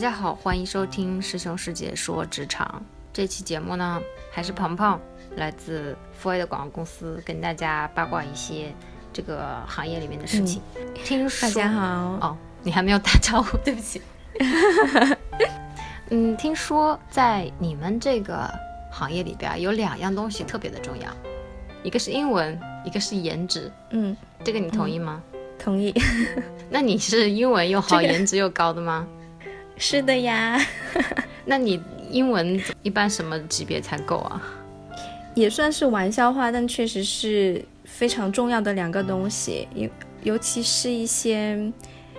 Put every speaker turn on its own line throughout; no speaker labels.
家好，欢迎收听师兄师姐说职场。这期节目呢，还是鹏鹏来自富 A 的广告公司，跟大家八卦一些这个行业里面的事情。听说
大家好，
哦，你还没有打招呼，对不起。嗯，听说在你们这个行业里边有两样东西特别的重要，一个是英文，一个是颜值。
嗯，
这个你同意吗？
同意。
那你是英文又好，
这个
颜值又高的吗？
是的呀，
那你英文一般什么级别才够啊？
也算是玩笑话，但确实是非常重要的两个东西，尤尤其是一些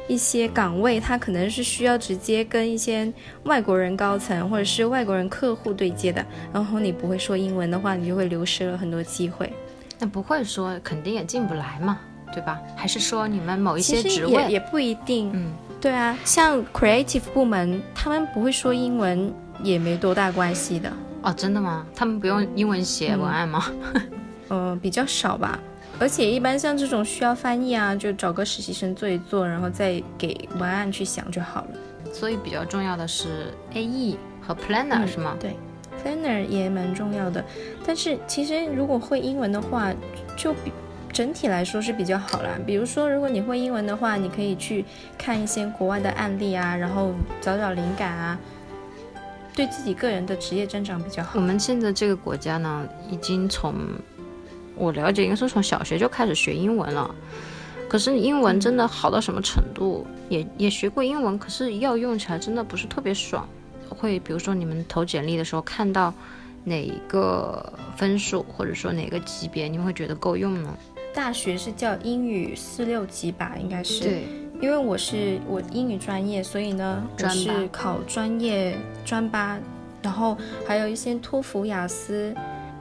一些岗位，它可能是需要直接跟一些外国人高层或者是外国人客户对接的，然后你不会说英文的话，你就会流失了很多机会。
那不会说肯定也进不来嘛，对吧？还是说你们某一些职位，
也也不一定，
嗯，
对啊，像 creative 部门，他们不会说英文也没多大关系的。
哦，真的吗？他们不用英文写文案吗？
呃，比较少吧。而且一般像这种需要翻译啊，就找个实习生做一做，然后再给文案去想就好了。
所以比较重要的是 AE 和 Planner、
嗯
是吗？
对，planner 也蛮重要的。但是其实如果会英文的话，就比整体来说是比较好啦。比如说，如果你会英文的话，你可以去看一些国外的案例啊，然后找找灵感啊，对自己个人的职业增长比较好
我。们现在这个国家呢，已经从我了解，应该是从小学就开始学英文了。可是英文真的好到什么程度？也也学过英文，可是要用起来真的不是特别爽。会比如说你们投简历的时候看到哪一个分数，或者说哪个级别，你会觉得够用呢？
大学是叫英语四六级吧，应该是。
对，
因为我是我英语专业，所以呢，我是考专业专八，然后还有一些托福、雅思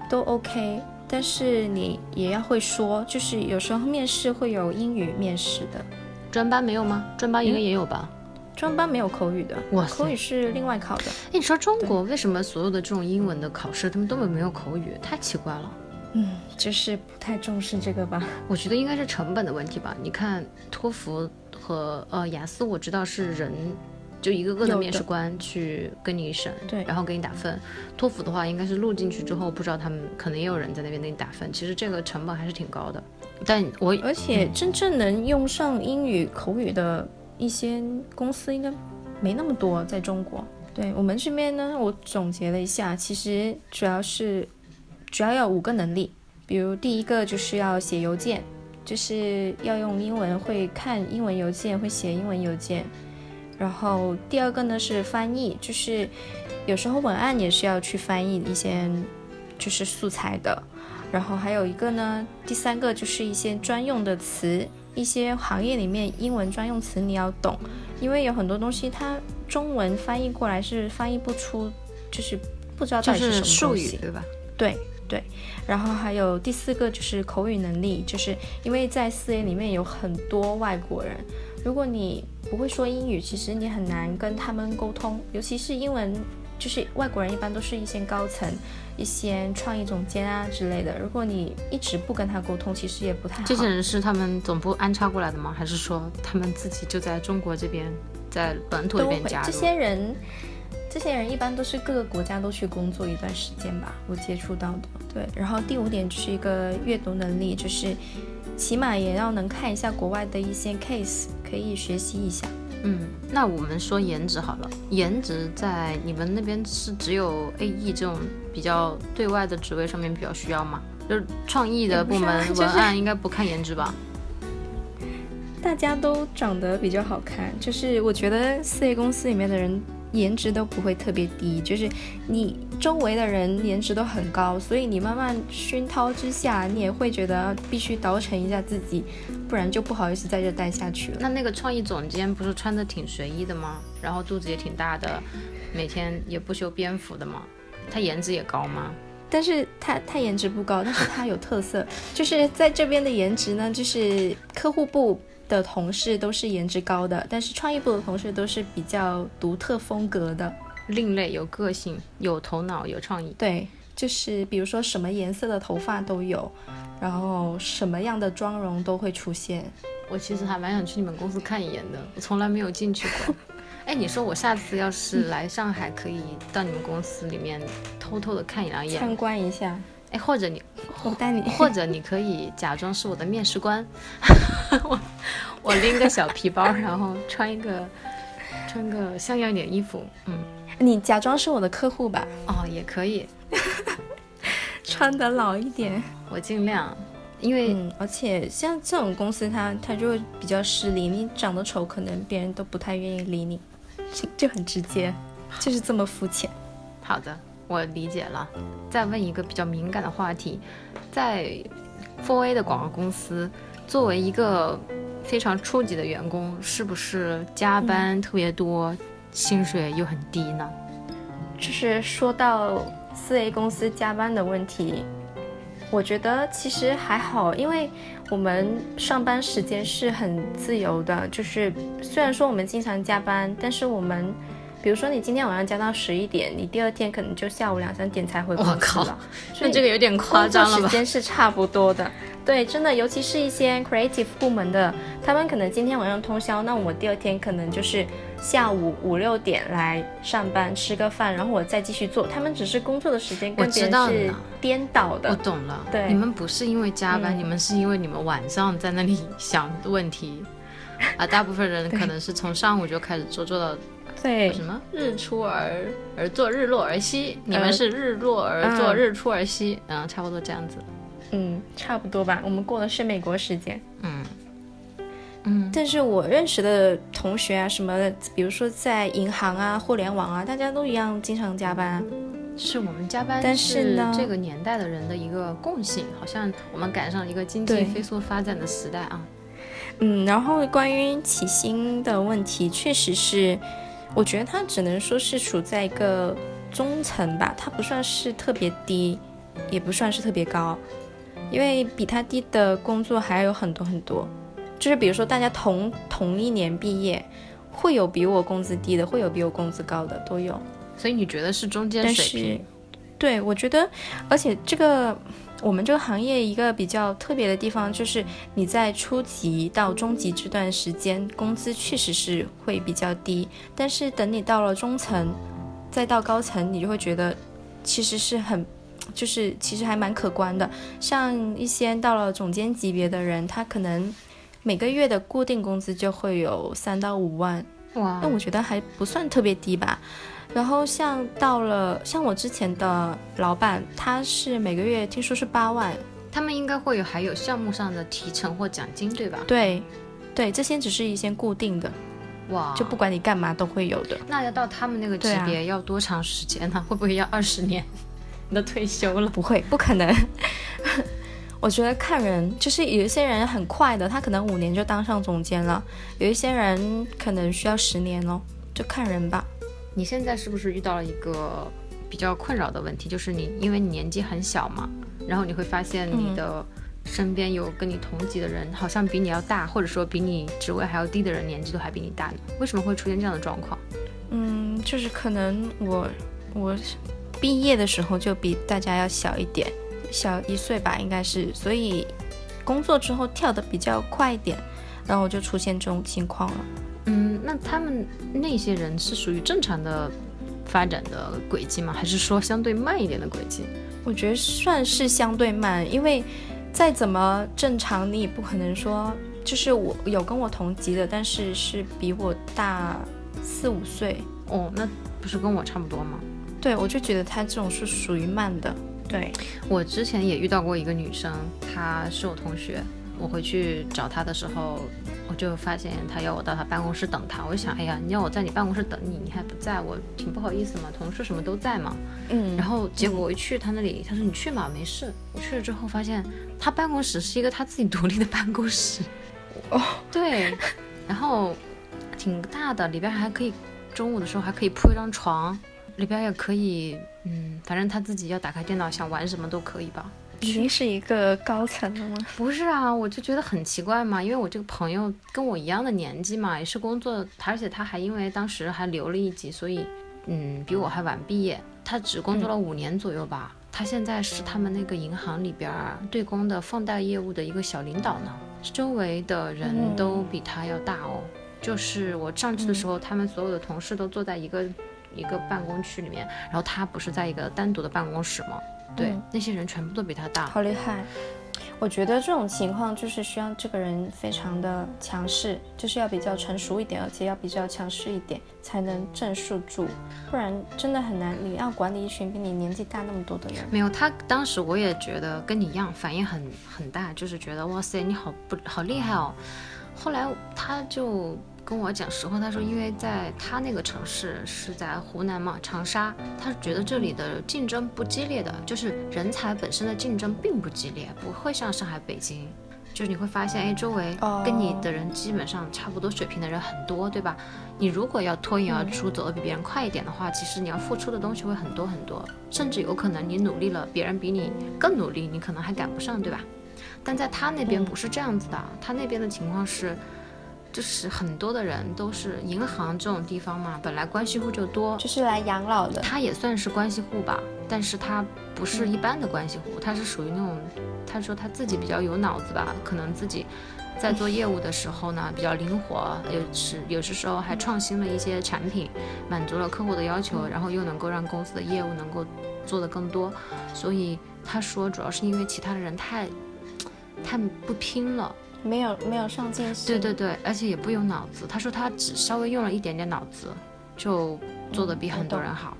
都 OK，但是你也要会说，就是有时候面试会有英语面试的，
专八没有吗？专八应该也有吧？
专八没有口语的，
哇
口语是另外考的。
哎，你说中国为什么所有的这种英文的考试，他们根本没有口语？太奇怪了。
嗯，就是不太重视这个吧。
我觉得应该是成本的问题吧。你看托福和呃雅思，我知道是人就一个个的面试官去跟你审，
对
然后给你打分。托福的话，应该是录进去之后，不知道他们可能也有人在那边给你打分。其实这个成本还是挺高的。但我
而且真正能用上英语口语的一些公司应该没那么多，在中国。对我们这边呢，我总结了一下，其实主要是主要要五个能力，比如第一个就是要写邮件，就是要用英文，会看英文邮件，会写英文邮件。然后第二个呢是翻译，就是有时候文案也是要去翻译一些就是素材的。然后还有一个呢，第三个就是一些专用的词，一些行业里面英文专用词你要懂，因为有很多东西它中文翻译过来是翻译不出，就是不知道到底
是
什么
术语。对吧？
对对，然后还有第四个就是口语能力，就是因为在四 A 里面有很多外国人，如果你不会说英语，其实你很难跟他们沟通，尤其是英文，就是外国人一般都是一些高层、一些创意总监啊之类的，如果你一直不跟他沟通，其实也不太好。
这些人是他们总部安插过来的吗？还是说他们自己就在中国这边，在本土这，边加入？
这些人，这些人一般都是各个国家都去工作一段时间吧，我接触到的。对，然后第五点就是一个阅读能力，就是起码也要能看一下国外的一些 case，可以学习一下。
嗯，那我们说颜值好了，颜值在你们那边是只有 AE 这种比较对外的职位上面比较需要吗？就是创意的部门文案应该不看颜值吧？
大家都长得比较好看，就是我觉得四 A 公司里面的人颜值都不会特别低，就是你周围的人颜值都很高，所以你慢慢熏陶之下，你也会觉得必须倒饬一下自己，不然就不好意思在这待下去了。
那那个创意总监不是穿的挺随意的吗？然后肚子也挺大的，每天也不修边幅的吗？他颜值也高吗？
但是他他颜值不高，但是他有特色，就是在这边的颜值呢，就是客户部的同事都是颜值高的，但是创意部的同事都是比较独特风格的。
另类，有个性，有头脑，有创意。
对，就是比如说什么颜色的头发都有，然后什么样的妆容都会出现。
我其实还蛮想去你们公司看一眼的，我从来没有进去过。哎，你说我下次要是来上海，可以到你们公司里面偷偷的看一两眼，
参观一下。
哎，或者你，
我带你，
或者你可以假装是我的面试官，我我拎个小皮包，然后穿一个穿个像样一点衣服，嗯，
你假装是我的客户吧。
哦，也可以，
穿的老一点，
我尽量。因为，
而且像这种公司，它它就会比较势利，你长得丑，可能别人都不太愿意理你，就 就很直接，就是这么肤浅。
好的，我理解了。再问一个比较敏感的话题，在 Four A 的广告公司，作为一个非常初级的员工，是不是加班特别多，薪水又很低呢？
就是说到四 A 公司加班的问题。我觉得其实还好，因为我们上班时间是很自由的。就是虽然说我们经常加班，但是我们，比如说你今天晚上加到十一点，你第二天可能就下午两三点才回公司了。
那这个有点夸张了
吧？时间是差不多的。对，真的，尤其是一些 creative 部门的，他们可能今天晚上通宵，那我第二天可能就是。下午五六点来上班，吃个饭，然后我再继续做。他们只是工作的时间跟别人是颠倒的。
我懂了，
对，
你们不是因为加班，你们是因为你们晚上在那里想问题，啊，大部分人可能是从上午就开始做，做到
对
什么日出而而作，日落而息。你们是日落而作，日出而息，嗯，差不多这样子。
嗯，差不多吧。我们过的是美国时间。
嗯。
嗯，但是我认识的同学啊，什么的，比如说在银行啊、互联网啊，大家都一样经常加班。
是我们加班，
但是呢，
这个年代的人的一个共性，好像我们赶上一个经济飞速发展的时代啊。
嗯，然后关于起薪的问题，确实是，我觉得它只能说是处在一个中层吧，它不算是特别低，也不算是特别高，因为比它低的工作还有很多很多。就是比如说，大家同同一年毕业，会有比我工资低的，会有比我工资高的，都有。
所以你觉得是中间水平？
对，我觉得，而且这个我们这个行业一个比较特别的地方，就是你在初级到中级这段时间，工资确实是会比较低，但是等你到了中层，再到高层，你就会觉得其实是很，就是其实还蛮可观的。像一些到了总监级别的人，他可能。每个月的固定工资就会有三到五万，
哇，
那我觉得还不算特别低吧。然后像到了像我之前的老板，他是每个月听说是八万，
他们应该会有还有项目上的提成或奖金，对吧？
对，对，这些只是一些固定的，
哇，
就不管你干嘛都会有的。
那要到他们那个级别要多长时间呢？会不会要二十年？你都退休了？
不会，不可能。我觉得看人，就是有一些人很快的，他可能五年就当上总监了；有一些人可能需要十年哦，就看人吧。
你现在是不是遇到了一个比较困扰的问题？就是你因为你年纪很小嘛，然后你会发现你的身边有跟你同级的人，好像比你要大，或者说比你职位还要低的人，年纪都还比你大呢？为什么会出现这样的状况？
嗯，就是可能我我毕业的时候就比大家要小一点。小一岁吧，应该是，所以工作之后跳的比较快一点，然后就出现这种情况了。
嗯，那他们那些人是属于正常的发展的轨迹吗？还是说相对慢一点的轨迹？
我觉得算是相对慢，因为再怎么正常，你也不可能说，就是我有跟我同级的，但是是比我大四五岁。
哦，那不是跟我差不多吗？
对，我就觉得他这种是属于慢的。对
我之前也遇到过一个女生，她是我同学。我回去找她的时候，我就发现他要我到他办公室等他。我就想，哎呀，你要我在你办公室等你，你还不在，我挺不好意思嘛。同事什么都在嘛。
嗯。
然后结果我一去他那里，他说你去嘛，没事。我去了之后发现，他办公室是一个他自己独立的办公室。
哦。
对。然后挺大的，里边还可以中午的时候还可以铺一张床。里边也可以，嗯，反正他自己要打开电脑想玩什么都可以吧。
已经是一个高层了吗？
不是啊，我就觉得很奇怪嘛，因为我这个朋友跟我一样的年纪嘛，也是工作，而且他还因为当时还留了一级，所以，嗯，比我还晚毕业。他只工作了五年左右吧。他现在是他们那个银行里边对公的放贷业务的一个小领导呢。周围的人都比他要大哦。就是我上去的时候，他们所有的同事都坐在一个一个办公区里面，然后他不是在一个单独的办公室吗？对，
嗯
那些人全部都比他大。
好厉害！我觉得这种情况就是需要这个人非常的强势，就是要比较成熟一点，而且要比较强势一点，才能镇住住，不然真的很难。你要管理一群比你年纪大那么多的人，
没有，他当时我也觉得跟你一样，反应很很大，就是觉得哇塞，你好不好厉害哦。后来他就跟我讲实话，他说因为在他那个城市是在湖南嘛，长沙，他觉得这里的竞争不激烈的，就是人才本身的竞争并不激烈，不会像上海、北京。就是你会发现，哎，周围
哦
跟你的人基本上差不多水平的人很多，对吧？你如果要脱颖而出，走得比别人快一点的话，其实你要付出的东西会很多很多，甚至有可能你努力了，别人比你更努力，你可能还赶不上，对吧？但在他那边不是这样子的，他那边的情况是，就是很多的人都是银行这种地方嘛，本来关系户就多，
就是来养老的。
他也算是关系户吧，但是他不是一般的关系户，他是属于那种，他说他自己比较有脑子吧，可能自己在做业务的时候呢比较灵活，有时有些时候还创新了一些产品，满足了客户的要求，然后又能够让公司的业务能够做得更多，所以他说主要是因为其他的人太太不拼了。
没有没有上进心，
对对对，而且也不用脑子。他说他只稍微用了一点点脑子，就做得比很多人好。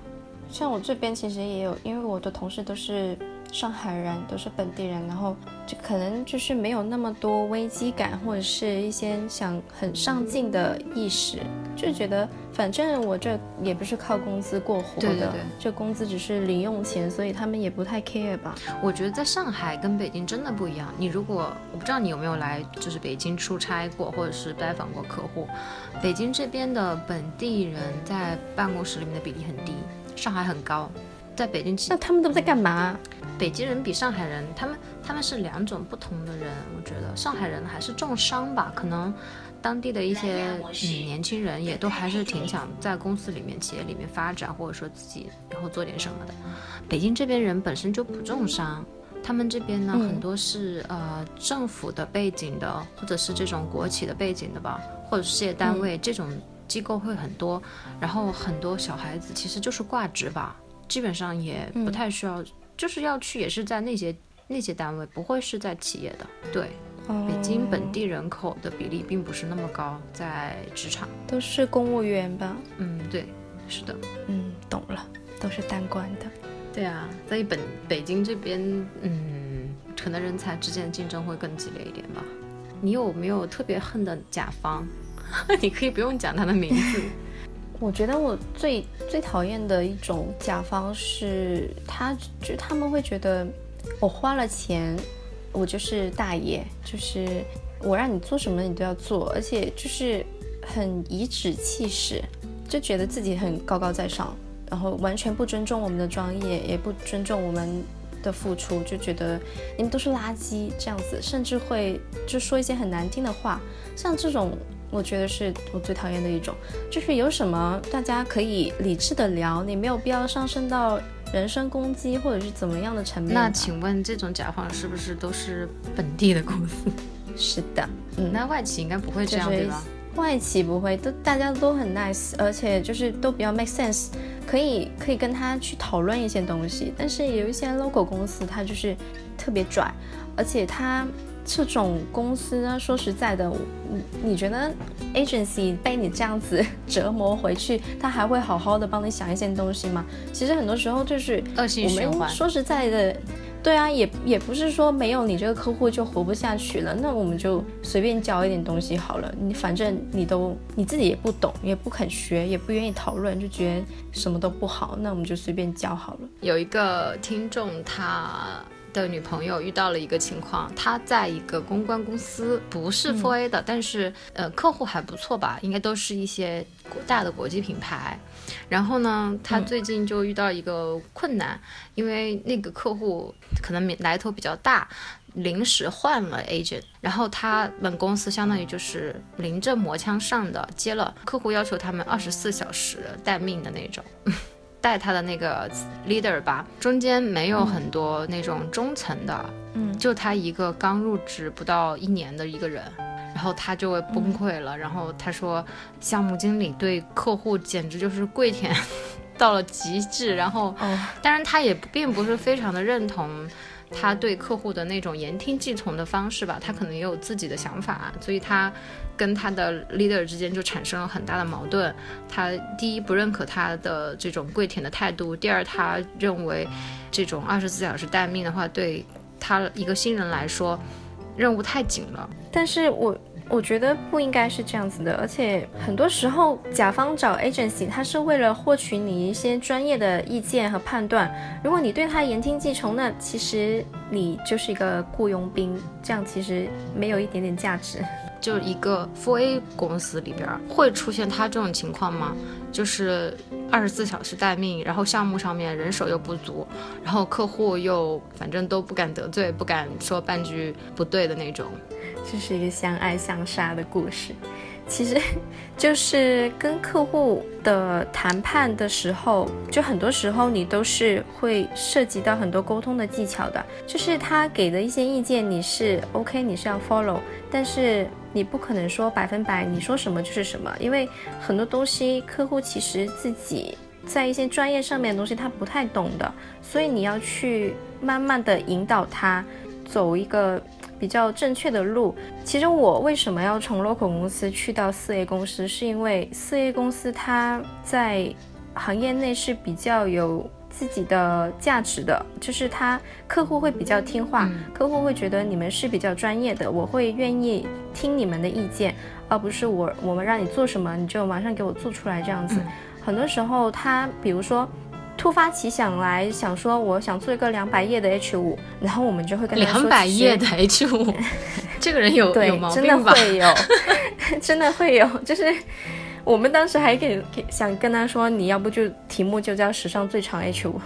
像我这边其实也有，因为我的同事都是上海人，都是本地人，然后就可能就是没有那么多危机感，或者是一些想很上进的意识，就觉得反正我这也不是靠工资过活的，
对对对
这工资只是零用钱，所以他们也不太 care 吧。
我觉得在上海跟北京真的不一样。你如果我不知道你有没有来，就是北京出差过，或者是拜访过客户，北京这边的本地人在办公室里面的比例很低，上海很高。在北京
那他们都在干嘛？
北京人比上海人，他们他们是两种不同的人。我觉得上海人还是重商吧，可能当地的一些嗯年轻人也都还是挺想在公司里面、企业里面发展，或者说自己以后做点什么的。北京这边人本身就不重商，他们这边呢、
嗯
很多是呃政府的背景的，或者是这种国企的背景的吧，或者事业单位、这种机构会很多，然后很多小孩子其实就是挂职吧，基本上也不太需要，就是要去也是在那些那些单位，不会是在企业的。对，北京本地人口的比例并不是那么高，在职场。
都是公务员吧？
嗯，对，是的。
嗯，懂了，都是当官的。
对啊，所以本北京这边，嗯，可能人才之间的竞争会更激烈一点吧。你有没有特别恨的甲方？你可以不用讲他的名字。
我觉得我最最讨厌的一种甲方是，他就他们会觉得我花了钱，我就是大爷，就是我让你做什么你都要做，而且就是很颐指气使，就觉得自己很高高在上，然后完全不尊重我们的专业，也不尊重我们的付出，就觉得你们都是垃圾这样子，甚至会就说一些很难听的话，像这种。我觉得是我最讨厌的一种，就是有什么大家可以理智的聊，你没有必要上升到人身攻击或者是怎么样的层面。
那请问这种甲方是不是都是本地的公司？
是的，嗯，
那外企应该不会这样，
就是
对吧？
外企不会，都大家都很 nice，而且就是都比较 make sense，可以可以跟他去讨论一些东西。但是有一些 local 公司，它就是特别拽，而且它这种公司呢，说实在的，你你觉得 agency 被你这样子折磨回去，他还会好好的帮你想一些东西吗？其实很多时候就是
恶性
我
循环。
们说实在的，对啊，也也不是说没有你这个客户就活不下去了，那我们就随便教一点东西好了。你反正你都你自己也不懂，也不肯学，也不愿意讨论，就觉得什么都不好，那我们就随便教好了。
有一个听众，他的女朋友遇到了一个情况，她在一个公关公司，不是4 A 的，但是呃客户还不错吧，应该都是一些国大的国际品牌。然后呢，她最近就遇到一个困难，因为那个客户可能来头比较大。临时换了 agent，然后他们公司相当于就是临阵磨枪上的，接了客户要求他们二十四小时待命的那种。带他的那个 leader 吧，中间没有很多那种中层的，
嗯
就他一个刚入职不到一年的一个人，然后他就会崩溃了。然后他说，项目经理对客户简直就是跪舔 到了极致。然后，当然他也并不是非常的认同。他对客户的那种言听计从的方式吧，他可能也有自己的想法，所以他跟他的 leader 之间就产生了很大的矛盾。他第一不认可他的这种跪舔的态度，第二他认为这种二十四小时待命的话，对他一个新人来说任务太紧了。
但是我。我觉得不应该是这样子的，而且很多时候甲方找 agency，他是为了获取你一些专业的意见和判断。如果你对他言听计从，那其实你就是一个雇佣兵，这样其实没有一点点价值。
就一个 f A 公司里边会出现他这种情况吗？就是二十四小时待命，然后项目上面人手又不足，然后客户又反正都不敢得罪，不敢说半句不对的那种。
这是一个相爱相杀的故事，其实就是跟客户的谈判的时候，就很多时候你都是会涉及到很多沟通的技巧的。就是他给的一些意见，你是 OK，你是要 follow，但是你不可能说百分百你说什么就是什么，因为很多东西客户其实自己在一些专业上面的东西他不太懂的，所以你要去慢慢的引导他走一个。比较正确的路。其实我为什么要从 local 公司去到四 A 公司，是因为四 A 公司它在行业内是比较有自己的价值的，就是它客户会比较听话，客户会觉得你们是比较专业的，我会愿意听你们的意见，而不是我我们让你做什么你就马上给我做出来这样子。很多时候他比如说。突发奇想来想说，我想做一个两百页的 H 五，然后我们就会跟他
说两百页的 H 五，这个人有
对，
有毛
病吧？真的会有，真的会有，就是我们当时还给给想跟他说，你要不就题目就叫史上最长 H 五。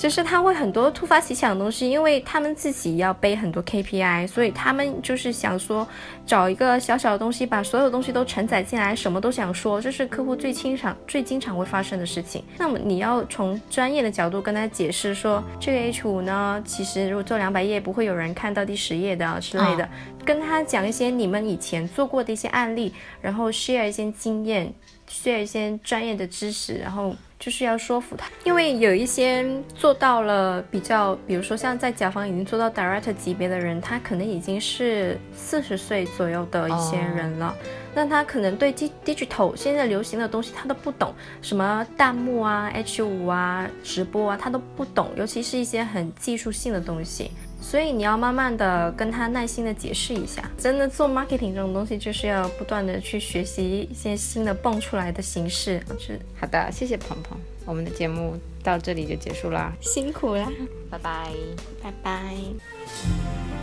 就是他会很多突发奇想的东西，因为他们自己要背很多 KPI，所以他们就是想说找一个小小的东西，把所有东西都承载进来，什么都想说，这是客户最经常、最经常会发生的事情。那么你要从专业的角度跟他解释说，这个 H 五呢，其实如果做两百页，不会有人看到第十页的之类的，跟他讲一些你们以前做过的一些案例，然后 share 一些经验，share 一些专业的知识，然后。就是要说服他，因为有一些做到了比较，比如说像在甲方已经做到 director 级别的人，他可能已经是四十岁左右的一些人了，那他可能对 digital 现在流行的东西他都不懂，什么弹幕啊、H 五啊、直播啊，他都不懂，尤其是一些很技术性的东西。所以你要慢慢的跟他耐心的解释一下，真的做 marketing 这种东西就是要不断的去学习一些新的蹦出来的形式。是
好的，谢谢鹏鹏，我们的节目到这里就结束啦，
辛苦啦，
拜拜，
拜拜。